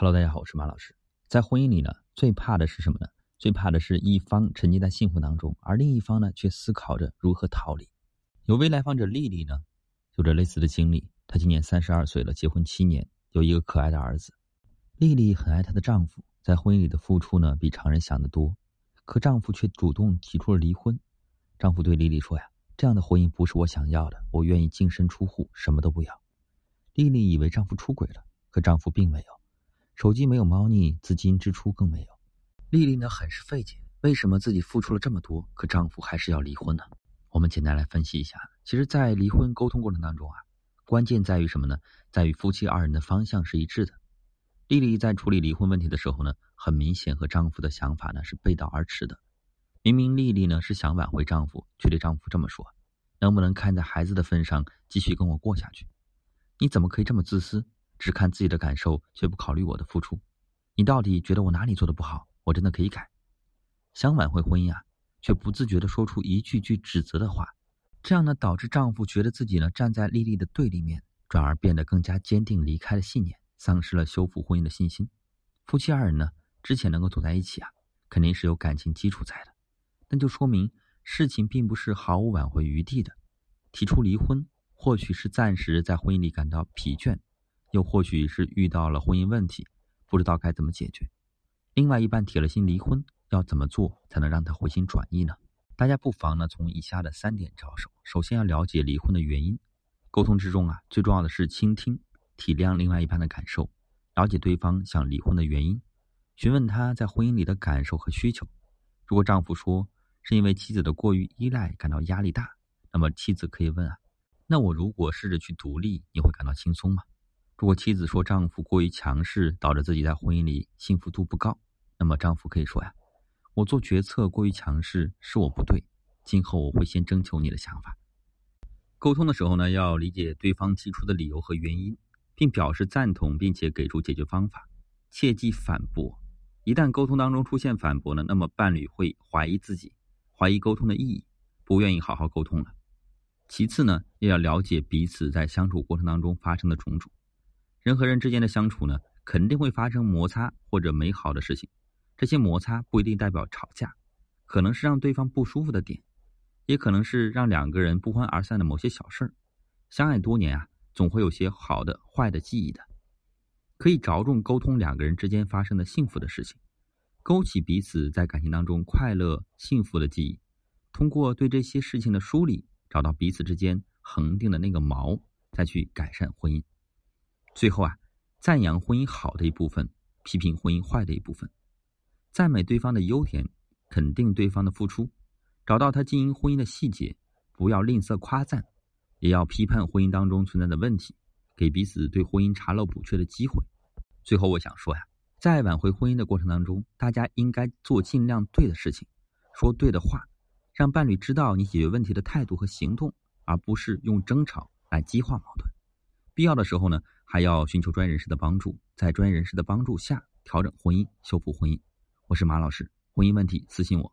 Hello，大家好，我是马老师。在婚姻里呢，最怕的是什么呢？最怕的是一方沉浸在幸福当中，而另一方呢，却思考着如何逃离。有位来访者丽丽呢，有着类似的经历。她今年三十二岁了，结婚七年，有一个可爱的儿子。丽丽很爱她的丈夫，在婚姻里的付出呢，比常人想的多。可丈夫却主动提出了离婚。丈夫对丽丽说：“呀，这样的婚姻不是我想要的，我愿意净身出户，什么都不要。”丽丽以为丈夫出轨了，可丈夫并没有。手机没有猫腻，资金支出更没有。丽丽呢，很是费解，为什么自己付出了这么多，可丈夫还是要离婚呢？我们简单来分析一下。其实，在离婚沟通过程当中啊，关键在于什么呢？在于夫妻二人的方向是一致的。丽丽在处理离婚问题的时候呢，很明显和丈夫的想法呢是背道而驰的。明明丽丽呢是想挽回丈夫，却对丈夫这么说：“能不能看在孩子的份上，继续跟我过下去？你怎么可以这么自私？”只看自己的感受，却不考虑我的付出，你到底觉得我哪里做的不好？我真的可以改。想挽回婚姻啊，却不自觉的说出一句句指责的话，这样呢，导致丈夫觉得自己呢站在丽丽的对立面，转而变得更加坚定离开的信念，丧失了修复婚姻的信心。夫妻二人呢，之前能够走在一起啊，肯定是有感情基础在的，那就说明事情并不是毫无挽回余地的。提出离婚，或许是暂时在婚姻里感到疲倦。又或许是遇到了婚姻问题，不知道该怎么解决。另外一半铁了心离婚，要怎么做才能让他回心转意呢？大家不妨呢从以下的三点着手。首先要了解离婚的原因。沟通之中啊，最重要的是倾听，体谅另外一半的感受，了解对方想离婚的原因，询问他在婚姻里的感受和需求。如果丈夫说是因为妻子的过于依赖感到压力大，那么妻子可以问啊，那我如果试着去独立，你会感到轻松吗？如果妻子说丈夫过于强势，导致自己在婚姻里幸福度不高，那么丈夫可以说呀：“我做决策过于强势是我不对，今后我会先征求你的想法。”沟通的时候呢，要理解对方提出的理由和原因，并表示赞同，并且给出解决方法，切忌反驳。一旦沟通当中出现反驳呢，那么伴侣会怀疑自己，怀疑沟通的意义，不愿意好好沟通了。其次呢，也要了解彼此在相处过程当中发生的种种。人和人之间的相处呢，肯定会发生摩擦或者美好的事情。这些摩擦不一定代表吵架，可能是让对方不舒服的点，也可能是让两个人不欢而散的某些小事儿。相爱多年啊，总会有些好的、坏的记忆的。可以着重沟通两个人之间发生的幸福的事情，勾起彼此在感情当中快乐、幸福的记忆。通过对这些事情的梳理，找到彼此之间恒定的那个锚，再去改善婚姻。最后啊，赞扬婚姻好的一部分，批评婚姻坏的一部分，赞美对方的优点，肯定对方的付出，找到他经营婚姻的细节，不要吝啬夸赞，也要批判婚姻当中存在的问题，给彼此对婚姻查漏补缺的机会。最后我想说呀，在挽回婚姻的过程当中，大家应该做尽量对的事情，说对的话，让伴侣知道你解决问题的态度和行动，而不是用争吵来激化矛盾。必要的时候呢。还要寻求专业人士的帮助，在专业人士的帮助下调整婚姻、修复婚姻。我是马老师，婚姻问题私信我。